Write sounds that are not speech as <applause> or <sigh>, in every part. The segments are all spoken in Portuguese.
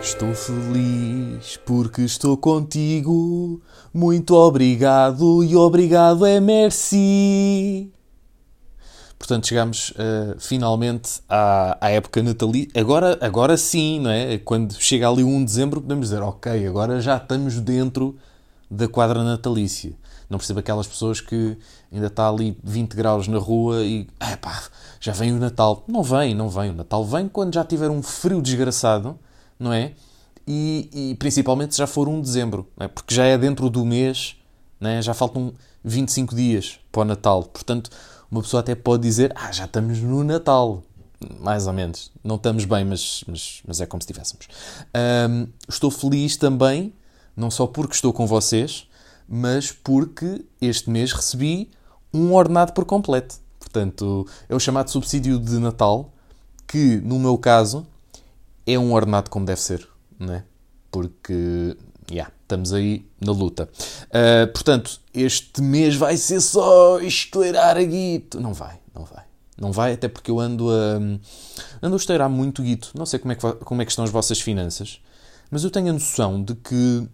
Estou feliz porque estou contigo. Muito obrigado e obrigado é merci. Portanto, chegamos uh, finalmente à, à época natalícia. Agora, agora sim, não é? Quando chega ali 1 de dezembro, podemos dizer, ok, agora já estamos dentro da quadra natalícia. Não percebo aquelas pessoas que ainda está ali 20 graus na rua e, pá, já vem o Natal. Não vem, não vem. O Natal vem quando já tiver um frio desgraçado, não é? E, e principalmente se já for 1 de dezembro, é? porque já é dentro do mês, é? já faltam 25 dias para o Natal. Portanto, uma pessoa até pode dizer, ah, já estamos no Natal. Mais ou menos. Não estamos bem, mas, mas, mas é como se estivéssemos. Um, estou feliz também, não só porque estou com vocês, mas porque este mês recebi um ordenado por completo. Portanto, é o chamado subsídio de Natal, que no meu caso é um ordenado como deve ser, não é? Porque, yeah, estamos aí na luta. Uh, portanto, este mês vai ser só estourar a guito. Não vai, não vai. Não vai, até porque eu ando a, ando a estourar muito guito. Não sei como é, que, como é que estão as vossas finanças, mas eu tenho a noção de que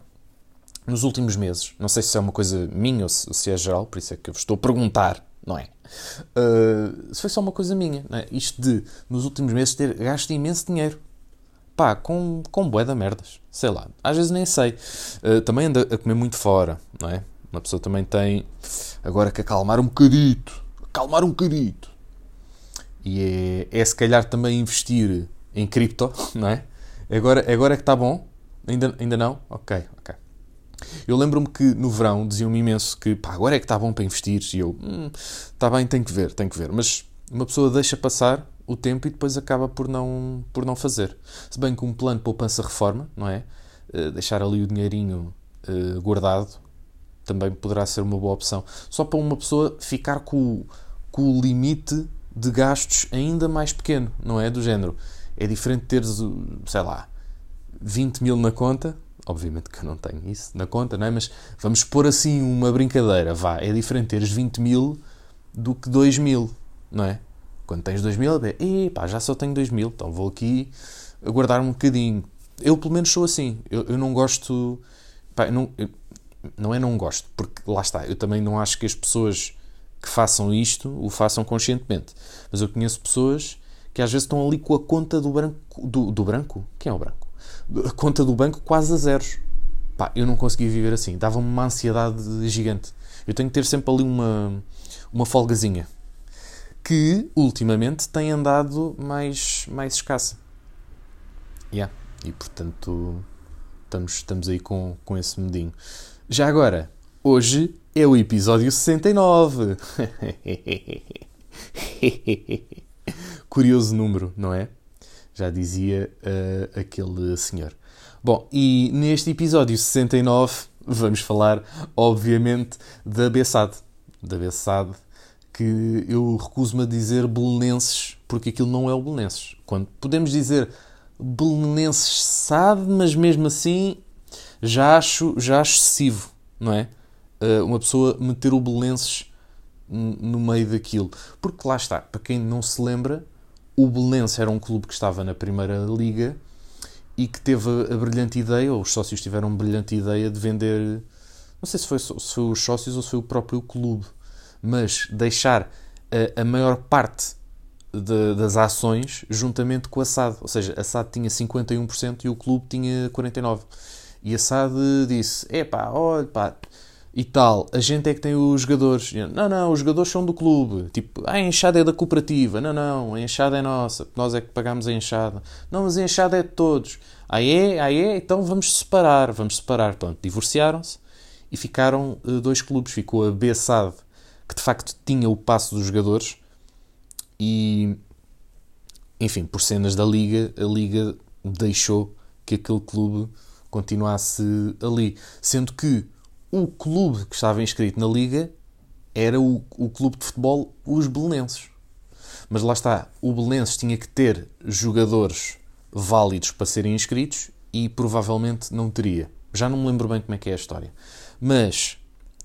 nos últimos meses, não sei se é uma coisa minha ou se, se é geral, por isso é que eu vos estou a perguntar, não é? Uh, foi só uma coisa minha, é? Isto de, nos últimos meses, ter gasto imenso dinheiro. Pá, com, com bué da merdas. Sei lá. Às vezes nem sei. Uh, também anda a comer muito fora, não é? Uma pessoa também tem agora que acalmar um bocadito. Acalmar um bocadito. E é, é se calhar também investir em cripto, <laughs> não é? Agora, agora é que está bom? Ainda, ainda não? Ok, ok. Eu lembro-me que no verão diziam-me imenso que pá, agora é que está bom para investir e eu, hum, está bem, tem que ver, tem que ver. Mas uma pessoa deixa passar o tempo e depois acaba por não, por não fazer. Se bem que um plano de poupança-reforma, não é? Uh, deixar ali o dinheirinho uh, guardado também poderá ser uma boa opção. Só para uma pessoa ficar com, com o limite de gastos ainda mais pequeno, não é? Do género. É diferente teres, sei lá, 20 mil na conta Obviamente que eu não tenho isso na conta, não é? Mas vamos pôr assim uma brincadeira, vá. É diferente teres 20 mil do que 2 mil, não é? Quando tens 2 mil, é, pá, já só tenho 2 mil, então vou aqui guardar um bocadinho. Eu, pelo menos, sou assim. Eu, eu não gosto. Pá, não, eu, não é não gosto, porque lá está. Eu também não acho que as pessoas que façam isto o façam conscientemente. Mas eu conheço pessoas que às vezes estão ali com a conta do branco. Do, do branco? Quem é o branco? Conta do banco quase a zeros. Pá, eu não conseguia viver assim. Dava-me uma ansiedade gigante. Eu tenho que ter sempre ali uma, uma folgazinha. Que, ultimamente, tem andado mais, mais escassa. Yeah. E, portanto, estamos, estamos aí com, com esse medinho. Já agora, hoje é o episódio 69. <laughs> Curioso número, não é? Já dizia uh, aquele senhor. Bom, e neste episódio 69 vamos falar, obviamente, da Bessade. Da Bessade, que eu recuso-me a dizer belenenses, porque aquilo não é o belenenses. Quando podemos dizer belenenses SAD, mas mesmo assim já acho, já acho excessivo, não é? Uh, uma pessoa meter o belenenses no meio daquilo. Porque lá está, para quem não se lembra, o Belenense era um clube que estava na Primeira Liga e que teve a brilhante ideia, ou os sócios tiveram a brilhante ideia de vender, não sei se foi, se foi os sócios ou se foi o próprio clube, mas deixar a, a maior parte de, das ações juntamente com a SAD. Ou seja, a SAD tinha 51% e o clube tinha 49%. E a SAD disse: Epá, olha, pá, e tal, a gente é que tem os jogadores. Não, não, os jogadores são do clube. Tipo, ah, a enxada é da cooperativa. Não, não, a enxada é nossa. Nós é que pagamos a enxada. Não, mas a enxada é de todos. Aí é, aí é, então vamos separar. Vamos separar. Pronto, divorciaram-se e ficaram uh, dois clubes. Ficou a BSAD, que de facto tinha o passo dos jogadores. E, enfim, por cenas da Liga, a Liga deixou que aquele clube continuasse ali. Sendo que o clube que estava inscrito na Liga era o, o clube de futebol Os Belenenses. Mas lá está, o Belenenses tinha que ter jogadores válidos para serem inscritos e provavelmente não teria. Já não me lembro bem como é que é a história. Mas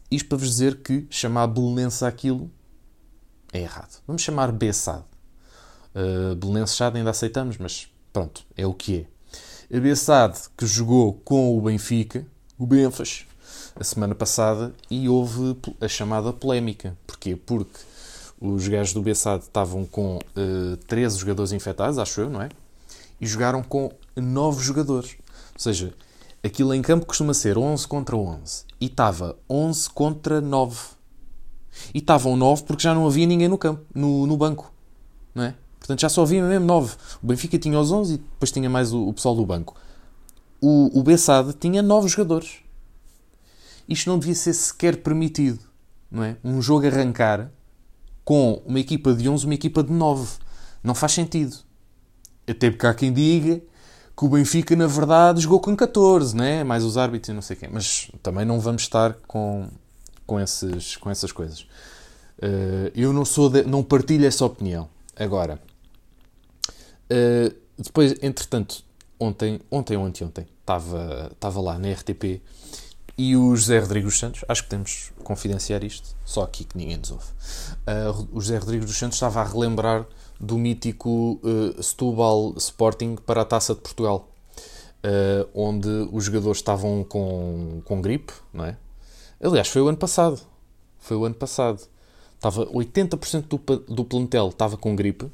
isto para vos dizer que chamar Belenense aquilo é errado. Vamos chamar Bessade. Uh, Belenense ainda aceitamos, mas pronto, é o que é. A Bessade que jogou com o Benfica, o Benfas, a semana passada e houve a chamada polémica. Porquê? Porque os gajos do Bessade estavam com uh, 13 jogadores infectados, acho eu, não é? E jogaram com 9 jogadores. Ou seja, aquilo em campo costuma ser 11 contra 11. E estava 11 contra 9. E estavam 9 porque já não havia ninguém no campo, no, no banco. Não é? Portanto, já só havia mesmo 9. O Benfica tinha os 11 e depois tinha mais o, o pessoal do banco. O, o Bessade tinha 9 jogadores. Isto não devia ser sequer permitido. Não é? Um jogo arrancar com uma equipa de 11 uma equipa de 9. Não faz sentido. Até porque há quem diga que o Benfica, na verdade, jogou com 14, né? mais os árbitros e não sei quem. Mas também não vamos estar com, com, esses, com essas coisas. Uh, eu não sou de, não partilho essa opinião. Agora, uh, depois, entretanto, ontem, ontem ou anteontem, estava, estava lá na RTP e o José Rodrigues Santos, acho que que confidenciar isto, só aqui que ninguém nos ouve. Uh, o José Rodrigues dos Santos estava a relembrar do mítico uh, Setúbal Sporting para a Taça de Portugal, uh, onde os jogadores estavam com, com gripe, não é? Aliás, foi o ano passado. Foi o ano passado. Estava 80% do, do plantel estava com gripe.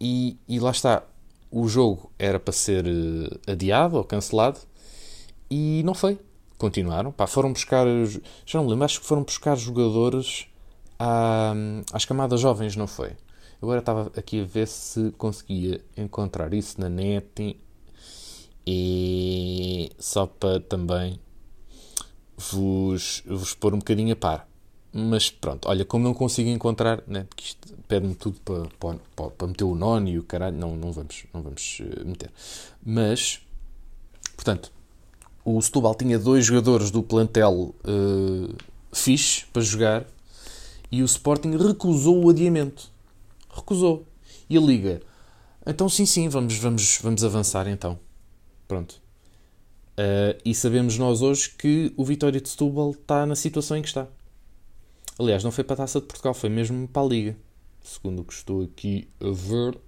E, e lá está. O jogo era para ser adiado ou cancelado e não foi. Continuaram. Pá, foram buscar. Já não me lembro, acho que foram buscar jogadores à, às camadas jovens, não foi? Agora estava aqui a ver se conseguia encontrar isso na net e só para também vos, vos pôr um bocadinho a par. Mas pronto, olha, como não consigo encontrar, né, porque isto pede-me tudo para, para, para meter o nono e o caralho, não, não vamos, não vamos eh, meter. Mas, portanto, o Setúbal tinha dois jogadores do plantel uh, fixe para jogar e o Sporting recusou o adiamento. Recusou. E a Liga, então sim, sim, vamos, vamos, vamos avançar então. Pronto. Uh, e sabemos nós hoje que o Vitória de Setúbal está na situação em que está. Aliás, não foi para a Taça de Portugal, foi mesmo para a Liga. Segundo o que estou aqui a ver.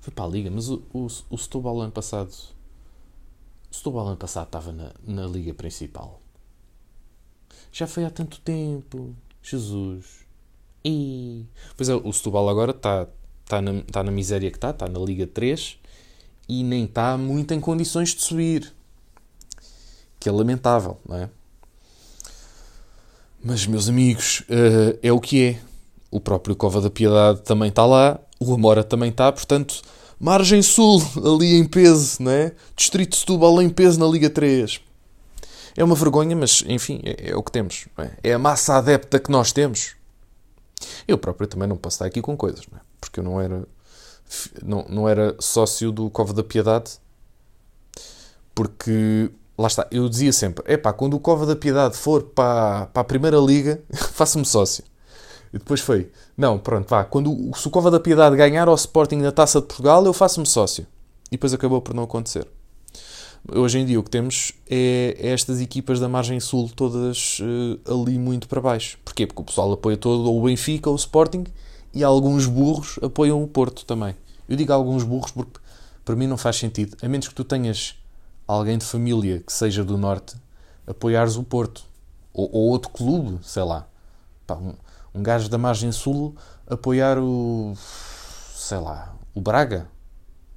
Foi para a Liga, mas o, o, o Setúbal ano passado Setúbal ano passado estava na, na Liga Principal. Já foi há tanto tempo. Jesus. E... Pois é, o Setúbal agora está tá na, tá na miséria que está, está na Liga 3 e nem está muito em condições de subir. Que é lamentável, não é? Mas, meus amigos, uh, é o que é. O próprio Cova da Piedade também está lá, o Amora também está, portanto, Margem Sul, ali em peso, né? Distrito Setúbal em peso na Liga 3. É uma vergonha, mas enfim, é, é o que temos. É? é? a massa adepta que nós temos. Eu próprio também não posso estar aqui com coisas, é? porque eu não era, não, não era sócio do Cova da Piedade. Porque, lá está, eu dizia sempre: é pá, quando o Cova da Piedade for para, para a Primeira Liga, <laughs> faça-me sócio. E depois foi, não, pronto, vá, quando o Socova da Piedade ganhar ao Sporting na Taça de Portugal, eu faço-me sócio. E depois acabou por não acontecer. Hoje em dia o que temos é, é estas equipas da margem sul todas uh, ali muito para baixo. Porquê? Porque o pessoal apoia todo ou o Benfica ou o Sporting e alguns burros apoiam o Porto também. Eu digo alguns burros porque para mim não faz sentido. A menos que tu tenhas alguém de família que seja do Norte, apoiares o Porto. Ou, ou outro clube, sei lá. Pá, um, um gajo da margem sul apoiar o. sei lá, o Braga.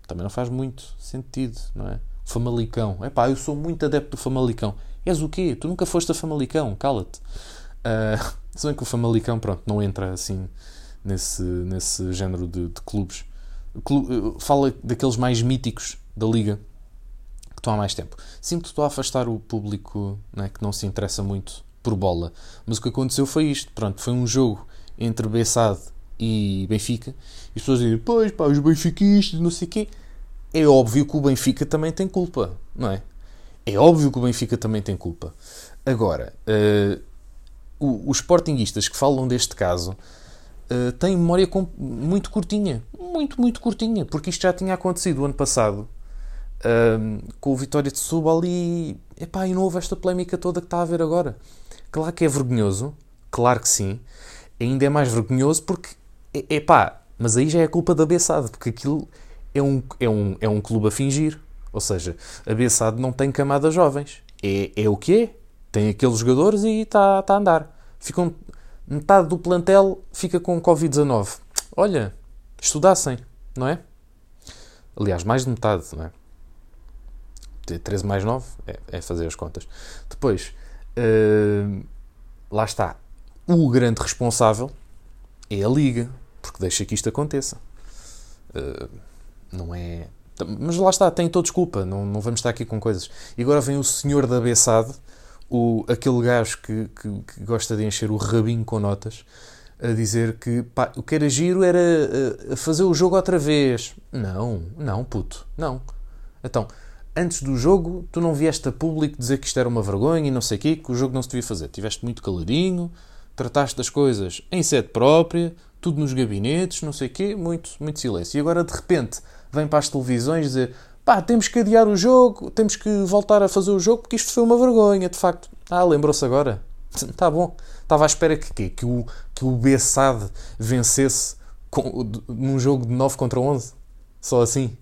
Também não faz muito sentido, não é? O Famalicão. É pá, eu sou muito adepto do Famalicão. És o quê? Tu nunca foste a Famalicão, cala-te. Uh, <laughs> se bem que o Famalicão, pronto, não entra assim nesse, nesse género de, de clubes. Clube, fala daqueles mais míticos da liga que estão há mais tempo. Sinto que estou a afastar o público né, que não se interessa muito por bola. Mas o que aconteceu foi isto. Pronto, foi um jogo entre Bessade e Benfica. E as pessoas dizem, pois pá, os benfiquistas, não sei o quê. É óbvio que o Benfica também tem culpa, não é? É óbvio que o Benfica também tem culpa. Agora, uh, os sportinguistas que falam deste caso uh, têm memória muito curtinha. Muito, muito curtinha. Porque isto já tinha acontecido o ano passado uh, com o Vitória de Setúbal e, epá, e não houve esta polémica toda que está a haver agora. Claro que é vergonhoso, claro que sim. Ainda é mais vergonhoso porque, é, pá, mas aí já é culpa da Bessade, porque aquilo é um, é um, é um clube a fingir. Ou seja, a Bessade não tem camadas jovens. É, é o que é. Tem aqueles jogadores e está tá a andar. Ficam, metade do plantel fica com Covid-19. Olha, estudassem, não é? Aliás, mais de metade, não é? 13 mais 9 é, é fazer as contas. Depois, lá está. O grande responsável é a Liga, porque deixa que isto aconteça. Uh, não é. Mas lá está, tem toda desculpa, não, não vamos estar aqui com coisas. E agora vem o senhor da Bessade, o, aquele gajo que, que, que, gosta de encher o rabinho com notas, a dizer que pá, o que era giro era uh, fazer o jogo outra vez. Não, não, puto, não. Então, antes do jogo, tu não vieste a público dizer que isto era uma vergonha e não sei o quê, que o jogo não se devia fazer. Tiveste muito caladinho, trataste das coisas em sede própria, tudo nos gabinetes, não sei o quê, muito, muito silêncio. E agora, de repente, vem para as televisões dizer pá, temos que adiar o jogo, temos que voltar a fazer o jogo porque isto foi uma vergonha, de facto. Ah, lembrou-se agora? Está <laughs> bom. Estava à espera que, que, que o, que o Bessade vencesse com, num jogo de 9 contra 11. Só assim.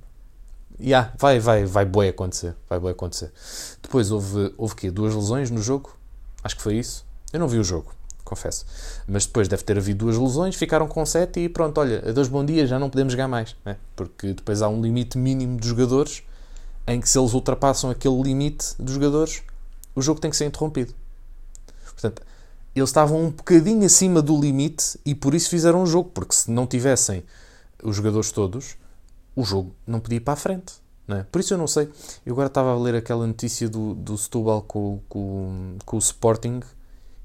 Yeah, vai, vai, vai bué acontecer. Vai bué acontecer. Depois houve, houve quê? Duas lesões no jogo? Acho que foi isso. Eu não vi o jogo confesso. Mas depois deve ter havido duas lesões, ficaram com sete e pronto, olha, dois bom dia, já não podemos jogar mais. Né? Porque depois há um limite mínimo de jogadores em que se eles ultrapassam aquele limite de jogadores, o jogo tem que ser interrompido. Portanto, eles estavam um bocadinho acima do limite e por isso fizeram o jogo, porque se não tivessem os jogadores todos, o jogo não podia ir para a frente. É? Por isso eu não sei. Eu agora estava a ler aquela notícia do, do Setúbal com, com, com o Sporting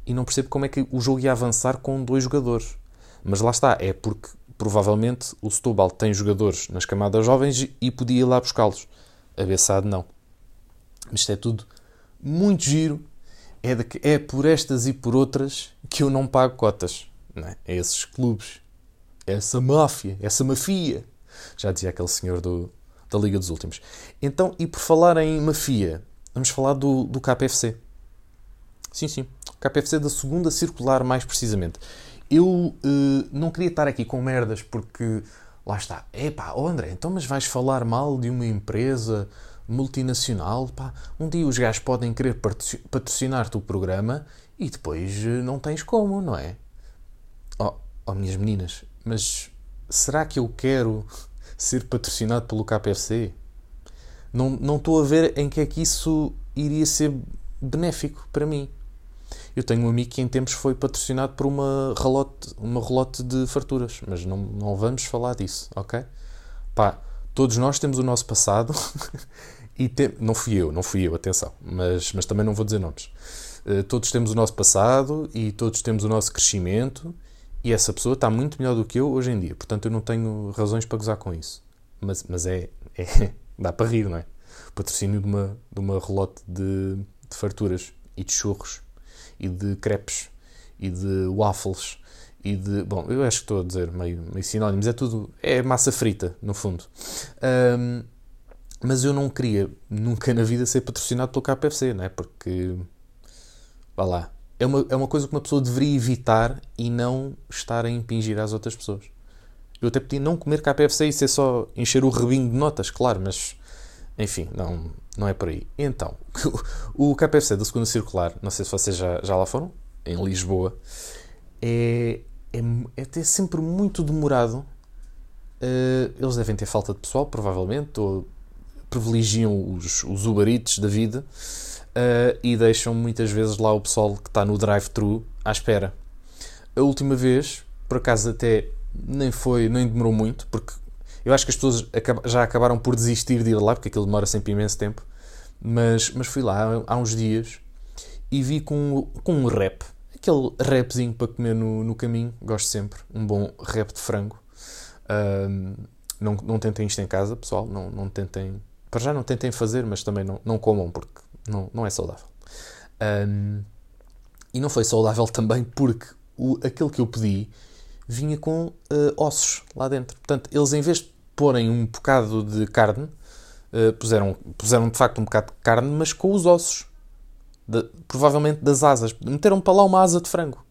e não percebo como é que o jogo ia avançar com dois jogadores. Mas lá está, é porque provavelmente o Setúbal tem jogadores nas camadas jovens e podia ir lá buscá-los. A não. Mas isto é tudo muito giro. É, de, é por estas e por outras que eu não pago cotas. Não é? é esses clubes. É essa máfia, essa mafia. Já dizia aquele senhor do, da Liga dos Últimos. Então, e por falar em mafia, vamos falar do, do KPFC. Sim, sim. KPFC da segunda circular, mais precisamente. Eu uh, não queria estar aqui com merdas porque lá está. Epá, oh André, então mas vais falar mal de uma empresa multinacional? Pá, um dia os gajos podem querer patrocinar-te o programa e depois uh, não tens como, não é? Oh, oh, minhas meninas, mas será que eu quero ser patrocinado pelo KPFC? Não, não estou a ver em que é que isso iria ser benéfico para mim. Eu tenho um amigo que em tempos foi patrocinado por uma relote, uma relote de farturas, mas não, não vamos falar disso, ok? Pá, todos nós temos o nosso passado <laughs> e não fui eu, não fui eu, atenção, mas, mas também não vou dizer nomes. Uh, todos temos o nosso passado e todos temos o nosso crescimento e essa pessoa está muito melhor do que eu hoje em dia, portanto eu não tenho razões para gozar com isso. Mas, mas é, é <laughs> dá para rir, não é? Patrocínio de uma, de uma relote de, de farturas e de churros e de crepes e de waffles e de. Bom, eu acho que estou a dizer meio, meio sinónimos, é tudo. É massa frita, no fundo. Um, mas eu não queria nunca na vida ser patrocinado pelo KFC, não é? Porque. Vá lá. É uma, é uma coisa que uma pessoa deveria evitar e não estar a impingir às outras pessoas. Eu até podia não comer KFC e ser só encher o rebinho de notas, claro, mas enfim, não, não é por aí. Então, <laughs> o KPFC da segunda circular, não sei se vocês já, já lá foram, em Lisboa, é, é, é até sempre muito demorado. Uh, eles devem ter falta de pessoal, provavelmente, ou privilegiam os, os Uberites da vida uh, e deixam muitas vezes lá o pessoal que está no drive-thru à espera. A última vez, por acaso até nem foi, nem demorou muito, porque eu acho que as pessoas já acabaram por desistir de ir lá, porque aquilo demora sempre imenso tempo. Mas, mas fui lá há uns dias e vi com, com um rap. Aquele rapzinho para comer no, no caminho. Gosto sempre. Um bom rap de frango. Não, não tentem isto em casa, pessoal. Não, não tentem. Para já não tentem fazer, mas também não, não comam, porque não, não é saudável. Um, e não foi saudável também porque o, aquele que eu pedi vinha com uh, ossos lá dentro. Portanto, eles em vez de porem um bocado de carne, uh, puseram, puseram de facto um bocado de carne, mas com os ossos. De, provavelmente das asas. Meteram para lá uma asa de frango.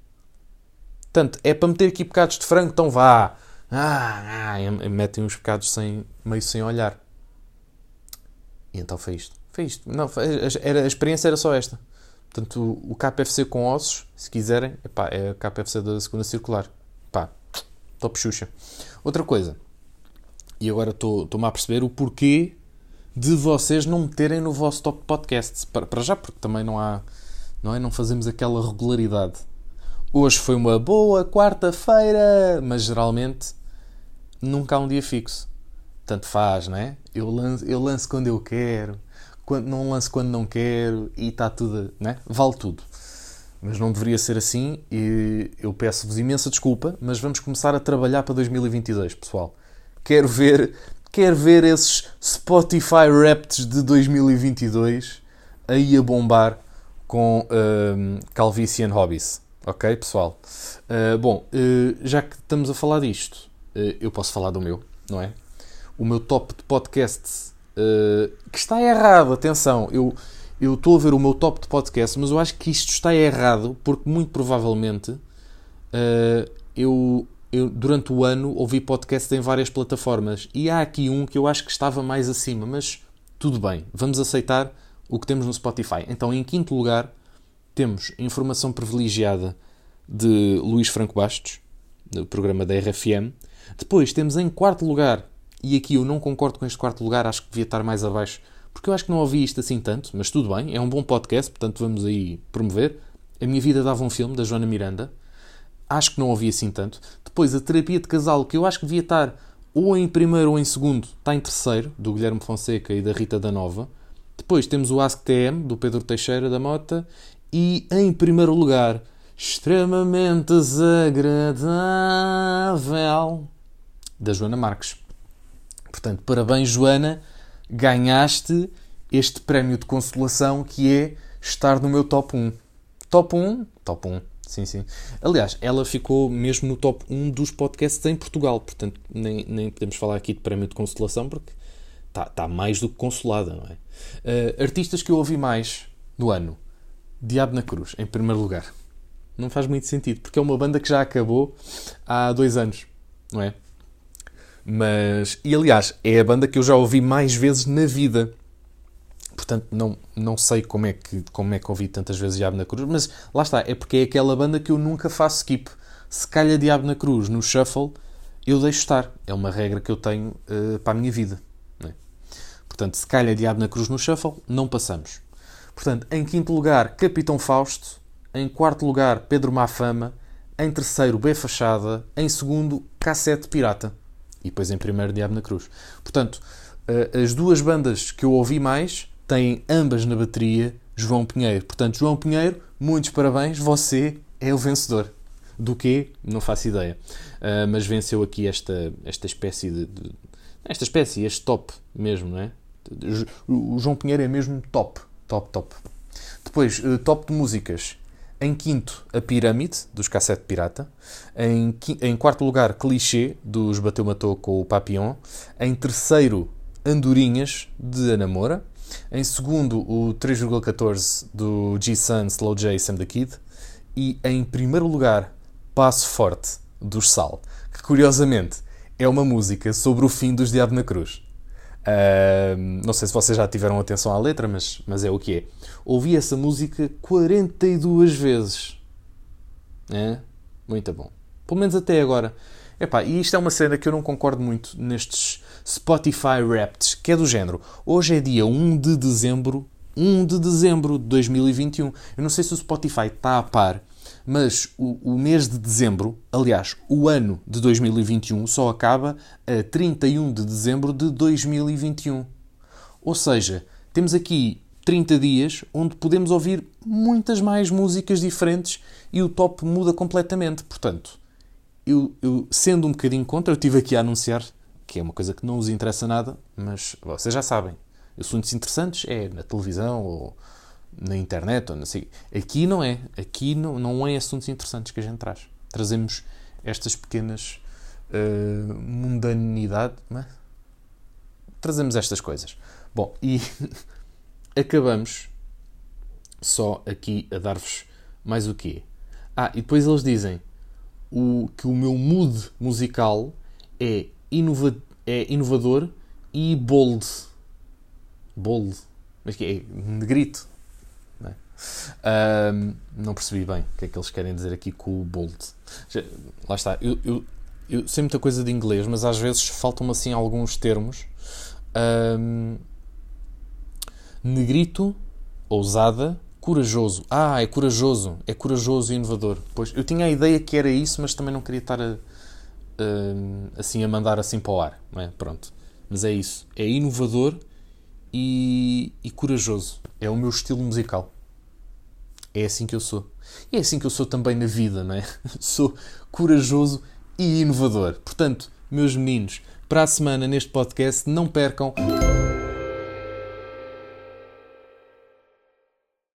Portanto, é para meter aqui bocados de frango, então vá. Ah, ah, metem uns pecados sem, meio sem olhar. E então foi isto. Foi isto. Não, foi, era, a experiência era só esta. Portanto, o, o KFC com ossos, se quiserem, epá, é o KFC da segunda circular. Pá, top Xuxa. Outra coisa, e agora estou-me a perceber o porquê de vocês não meterem no vosso top podcast. Para, para já, porque também não há, não é? Não fazemos aquela regularidade. Hoje foi uma boa quarta-feira, mas geralmente nunca há um dia fixo. Tanto faz, não é? Eu lanço, eu lanço quando eu quero, quando, não lanço quando não quero e está tudo, não é? Vale tudo. Mas não deveria ser assim e eu peço-vos imensa desculpa, mas vamos começar a trabalhar para 2022, pessoal. Quero ver, quero ver esses Spotify Raps de 2022 aí a bombar com um, Calvici and Hobbies. Ok, pessoal? Uh, bom, uh, já que estamos a falar disto, uh, eu posso falar do meu, não é? O meu top de podcasts, que está errado, atenção, eu eu estou a ver o meu top de podcasts, mas eu acho que isto está errado, porque muito provavelmente eu, eu, durante o ano, ouvi podcasts em várias plataformas e há aqui um que eu acho que estava mais acima, mas tudo bem, vamos aceitar o que temos no Spotify. Então, em quinto lugar, temos informação privilegiada de Luís Franco Bastos, do programa da RFM. Depois temos em quarto lugar, e aqui eu não concordo com este quarto lugar, acho que devia estar mais abaixo, porque eu acho que não ouvi isto assim tanto, mas tudo bem, é um bom podcast, portanto vamos aí promover. A Minha Vida Dava um Filme, da Joana Miranda. Acho que não ouvi assim tanto. Depois a Terapia de Casal, que eu acho que devia estar ou em primeiro ou em segundo, está em terceiro, do Guilherme Fonseca e da Rita da Nova. Depois temos o Ask TM, do Pedro Teixeira da Mota. E em primeiro lugar, extremamente desagradável, da Joana Marques. Portanto, parabéns, Joana, ganhaste este prémio de consolação que é estar no meu top 1. Top 1? Top 1. Sim, sim. Aliás, ela ficou mesmo no top 1 dos podcasts em Portugal, portanto, nem, nem podemos falar aqui de prémio de consolação porque está tá mais do que consolada, não é? Uh, artistas que eu ouvi mais no ano. Diabo na Cruz, em primeiro lugar. Não faz muito sentido, porque é uma banda que já acabou há dois anos, não é? Mas, e aliás, é a banda que eu já ouvi mais vezes na vida. Portanto, não, não sei como é, que, como é que ouvi tantas vezes Diabo na Cruz, mas lá está, é porque é aquela banda que eu nunca faço skip. Se calha Diabo na Cruz no shuffle, eu deixo estar. É uma regra que eu tenho uh, para a minha vida. É? Portanto, se calha Diabo na Cruz no shuffle, não passamos. Portanto, em quinto lugar, Capitão Fausto. Em quarto lugar, Pedro Mafama. Em terceiro, B Fachada. Em segundo, Cassete Pirata. E depois em primeiro, Diabo na Cruz. Portanto, eh, as duas bandas que eu ouvi mais têm ambas na bateria João Pinheiro. Portanto, João Pinheiro, muitos parabéns. Você é o vencedor. Do quê? Não faço ideia. Uh, mas venceu aqui esta, esta espécie de, de, Esta espécie, este top mesmo, não é? O João Pinheiro é mesmo top. Top, top. Depois, uh, top de músicas. Em quinto, A Pirâmide, dos Cassete Pirata. Em, em quarto lugar, Clichê, dos Bateu Matou com o Papillon. Em terceiro, Andorinhas, de Ana Moura. Em segundo, o 3,14 do G-Sun, Slow J Sam the Kid. E em primeiro lugar, Passo Forte, dos Sal, que curiosamente é uma música sobre o fim dos Diabo na Cruz. Uh, não sei se vocês já tiveram atenção à letra, mas, mas é o que é. Ouvi essa música 42 vezes. É? Muito bom. Pelo menos até agora. Epá, e isto é uma cena que eu não concordo muito nestes Spotify Wrapped, que é do género. Hoje é dia 1 de dezembro, 1 de dezembro de 2021. Eu não sei se o Spotify está a par mas o, o, mês de dezembro, aliás, o ano de 2021, só acaba a 31 de dezembro de 2021. Ou seja, temos aqui 30 dias onde podemos ouvir muitas mais músicas diferentes e o top muda completamente. Portanto, eu, eu sendo um bocadinho contra, eu tive aqui a anunciar que é uma coisa que não os interessa nada, mas vocês já sabem. Assuntos interessantes é na televisão ou na internet, ou sei. Aqui não é. Aqui não, não é assuntos interessantes que a gente traz. Trazemos estas pequenas uh, mundanidade. É? Trazemos estas coisas. Bom, e <laughs> acabamos só aqui a dar-vos mais o quê? Ah, e depois eles dizem o, que o meu mood musical é, inova é inovador e bold. Bold. Mas que é? Negrito. Não, é? um, não percebi bem o que é que eles querem dizer aqui com o bold. Já, lá está. Eu, eu, eu sei muita coisa de inglês, mas às vezes faltam-me assim alguns termos. Um, negrito, ousada, corajoso. Ah, é corajoso. É corajoso e inovador. Pois, eu tinha a ideia que era isso, mas também não queria estar a, a, assim a mandar assim para o ar. Não é? Pronto. Mas é isso. É inovador e, e corajoso. É o meu estilo musical. É assim que eu sou. E é assim que eu sou também na vida, não é? <laughs> Sou corajoso e inovador. Portanto, meus meninos, para a semana neste podcast, não percam